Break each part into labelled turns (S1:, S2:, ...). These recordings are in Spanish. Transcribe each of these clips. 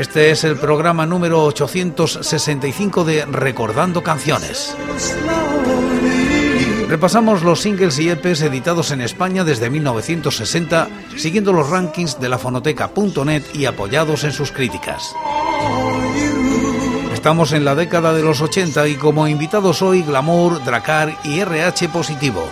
S1: Este es el programa número 865 de Recordando Canciones. Repasamos los singles y EPs editados en España desde 1960, siguiendo los rankings de la fonoteca.net y apoyados en sus críticas. Estamos en la década de los 80 y como invitados hoy Glamour, Dracar y RH Positivo.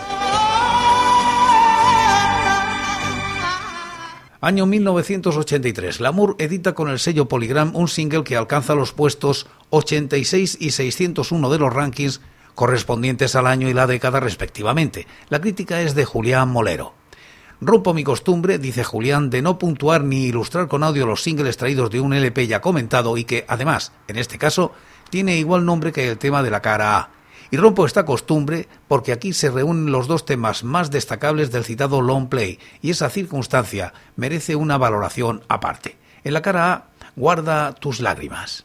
S1: Año 1983. Lamour edita con el sello Polygram un single que alcanza los puestos 86 y 601 de los rankings correspondientes al año y la década respectivamente. La crítica es de Julián Molero. Rompo mi costumbre, dice Julián, de no puntuar ni ilustrar con audio los singles traídos de un LP ya comentado y que, además, en este caso, tiene igual nombre que el tema de la cara A. Y rompo esta costumbre porque aquí se reúnen los dos temas más destacables del citado long play, y esa circunstancia merece una valoración aparte. En la cara A, guarda tus lágrimas.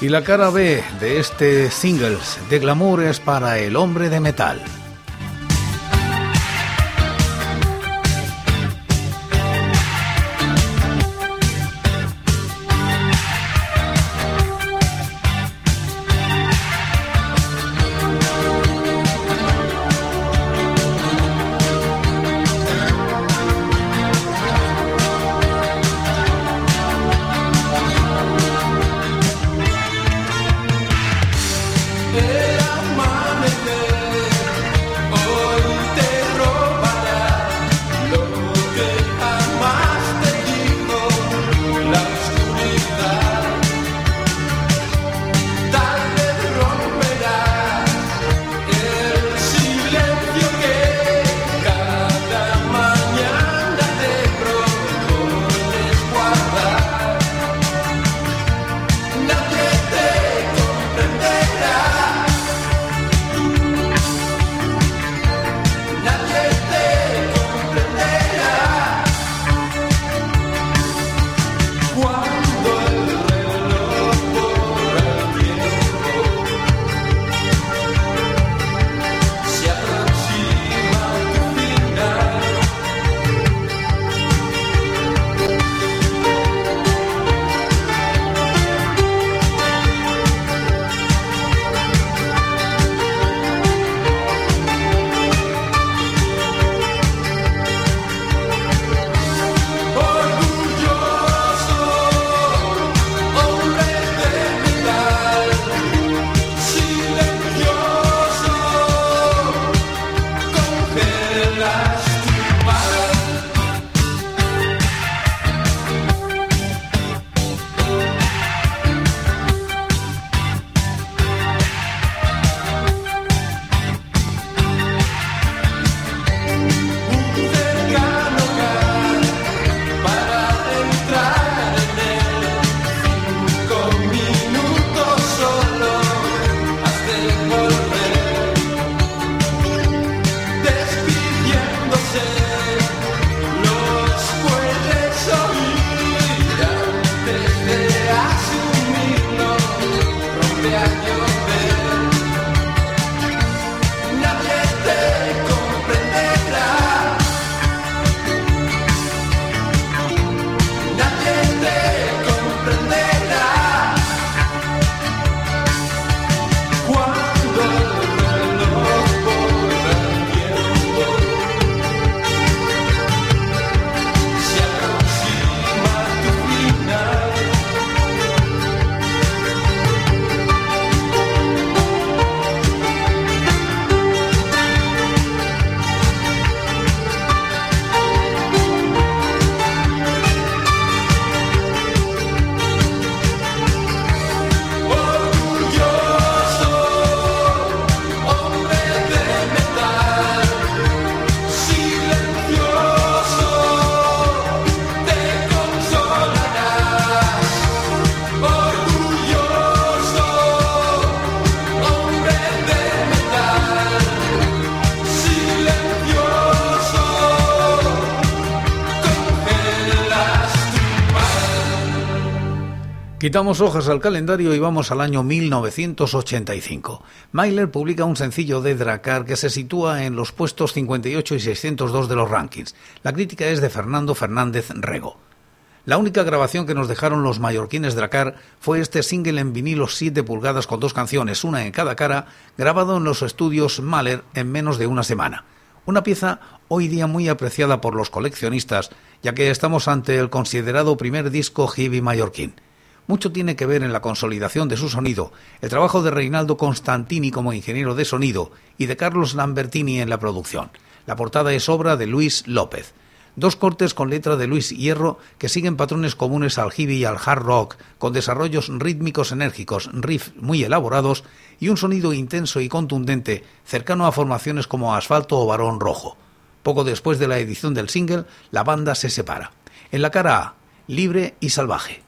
S2: Y la cara B de este singles de glamour es para el hombre de metal. Quitamos hojas al calendario y vamos al año 1985. Myler publica un sencillo de Dracar que se sitúa en los puestos 58 y 602 de los rankings. La crítica es de Fernando Fernández Rego. La única grabación que nos dejaron los mallorquines Dracar fue este single en vinilo 7 pulgadas con dos canciones, una en cada cara, grabado en los estudios Mahler en menos de una semana. Una pieza hoy día muy apreciada por los coleccionistas, ya que estamos ante el considerado primer disco heavy mallorquín mucho tiene que ver en la consolidación de su sonido el trabajo de Reinaldo Constantini como ingeniero de sonido y de Carlos Lambertini en la producción. La portada es obra de Luis López. Dos cortes con letra de Luis Hierro que siguen patrones comunes al heavy y al hard rock, con desarrollos rítmicos enérgicos, riffs muy elaborados y un sonido intenso y contundente, cercano a formaciones como Asfalto o Barón Rojo. Poco después de la edición del single, la banda se separa. En la cara A, libre y salvaje.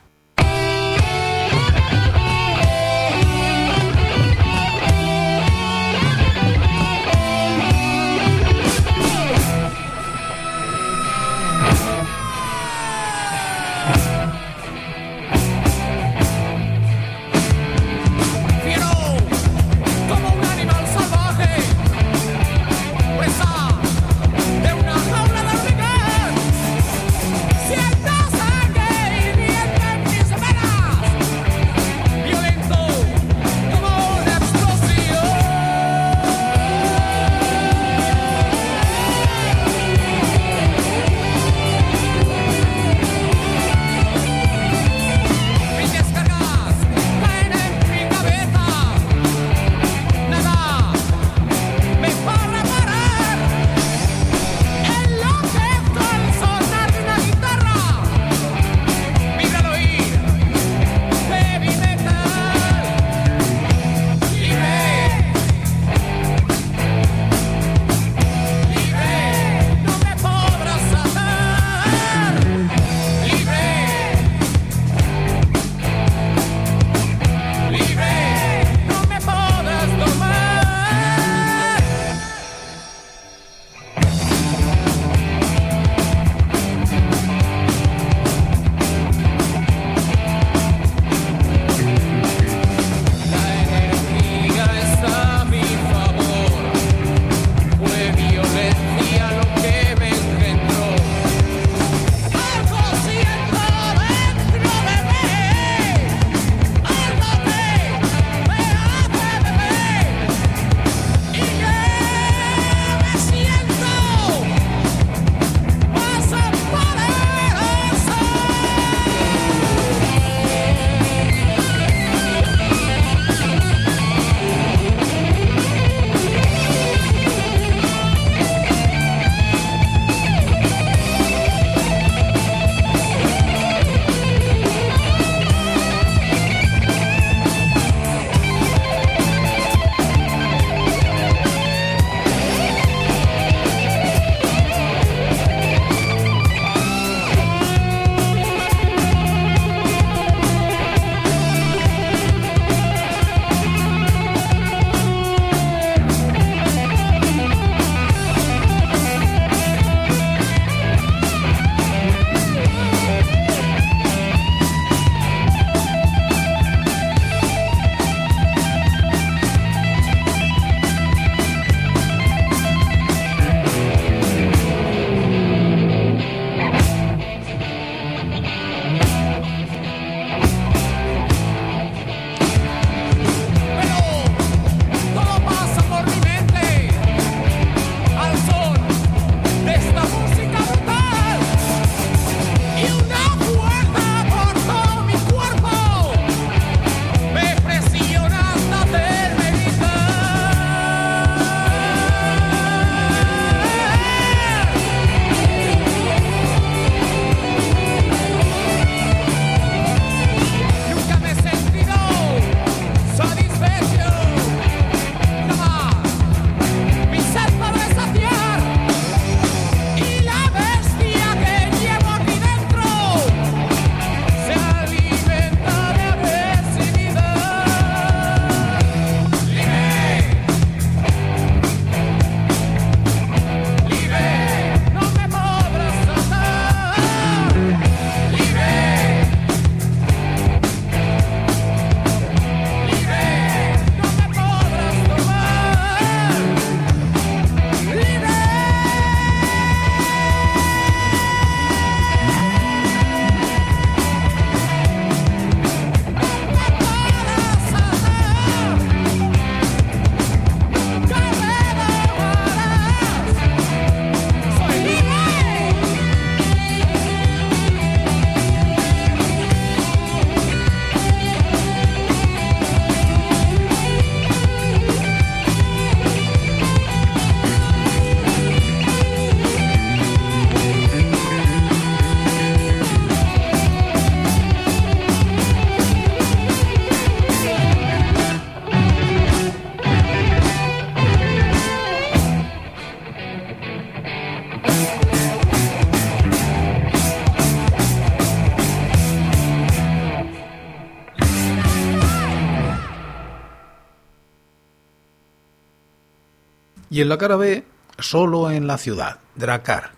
S2: Y en la cara B, solo en la ciudad, Dracar.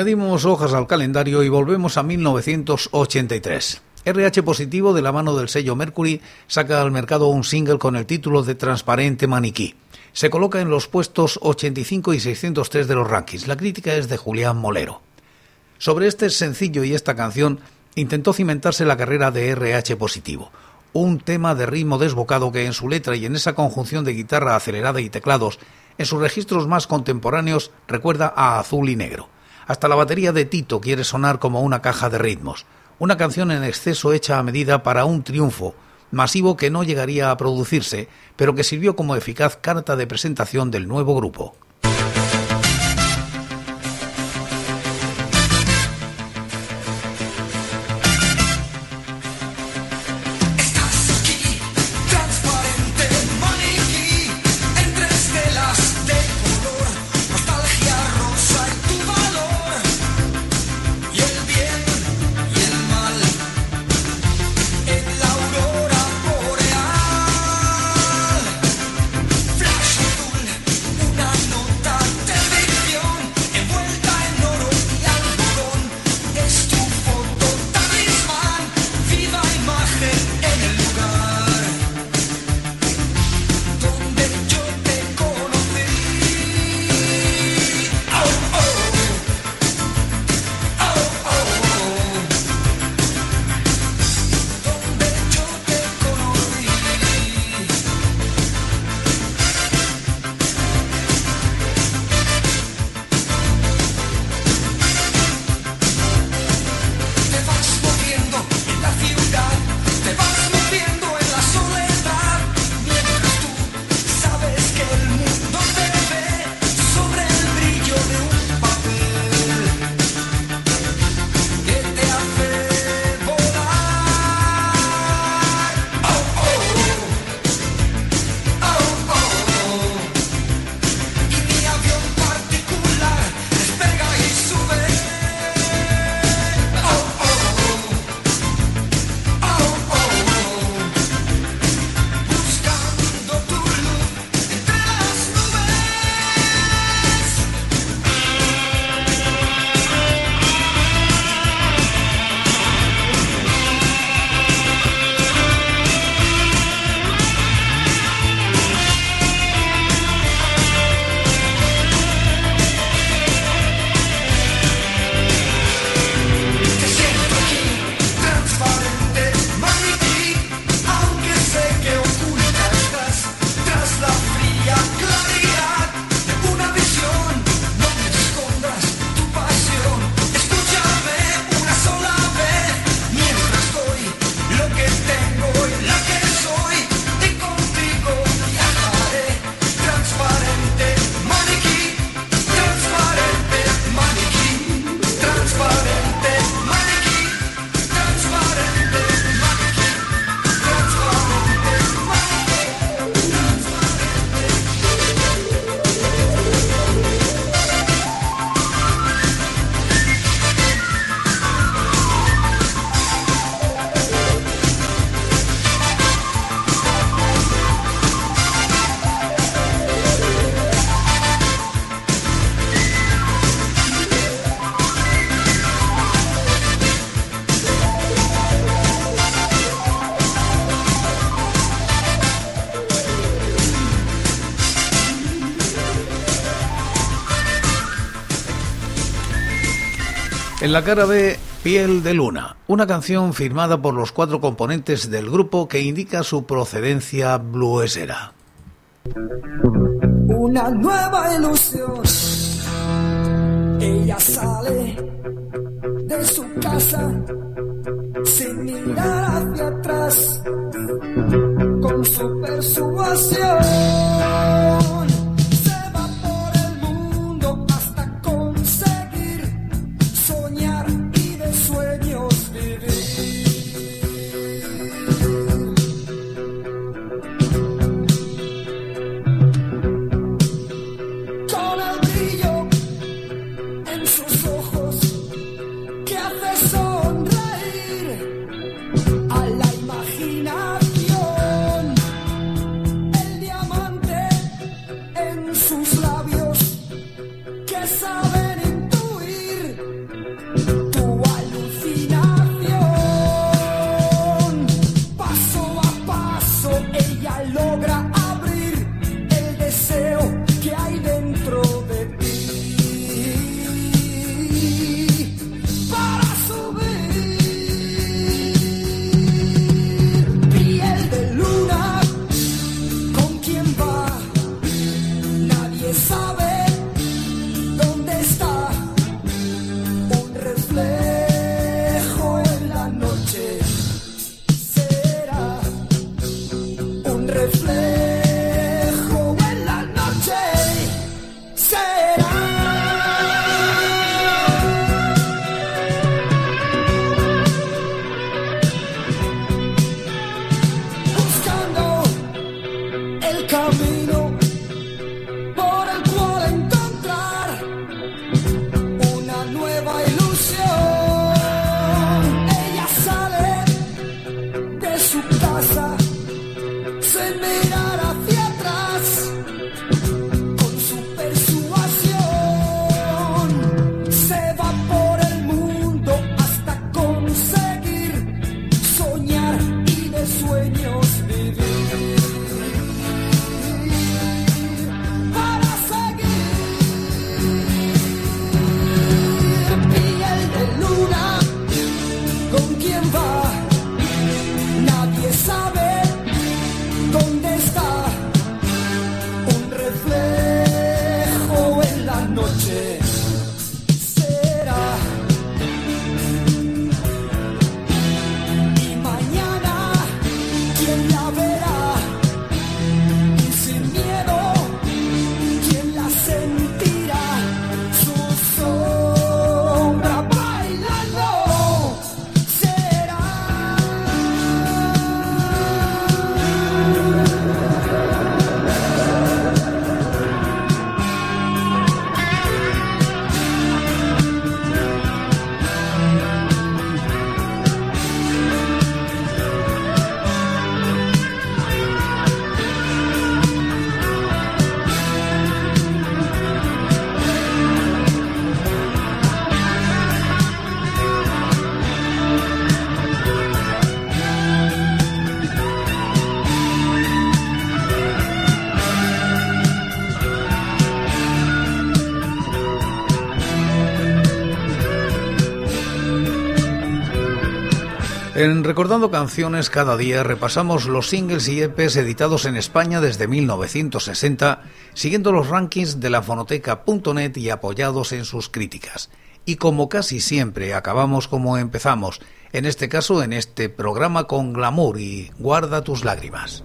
S2: Añadimos hojas al calendario y volvemos a 1983. RH Positivo, de la mano del sello Mercury, saca al mercado un single con el título de Transparente Maniquí. Se coloca en los puestos 85 y 603 de los rankings. La crítica es de Julián Molero. Sobre este sencillo y esta canción
S3: intentó cimentarse la carrera de RH positivo, un tema de ritmo desbocado que en su letra y en esa conjunción de guitarra acelerada y teclados, en sus registros más contemporáneos recuerda a Azul y Negro. Hasta la batería de Tito quiere sonar como una caja de ritmos, una canción en exceso hecha a medida para un triunfo, masivo que no llegaría a producirse, pero que sirvió como eficaz carta de presentación del nuevo grupo. En la cara B, Piel de Luna, una canción firmada por los cuatro componentes del grupo que indica su procedencia bluesera.
S4: Una nueva ilusión. Ella sale de su casa sin mirar hacia atrás con su persuasión.
S3: se mira En Recordando Canciones cada día repasamos los singles y EPs editados en España desde 1960, siguiendo los rankings de la fonoteca.net y apoyados en sus críticas. Y como casi siempre acabamos como empezamos, en este caso en este programa con glamour y guarda tus lágrimas.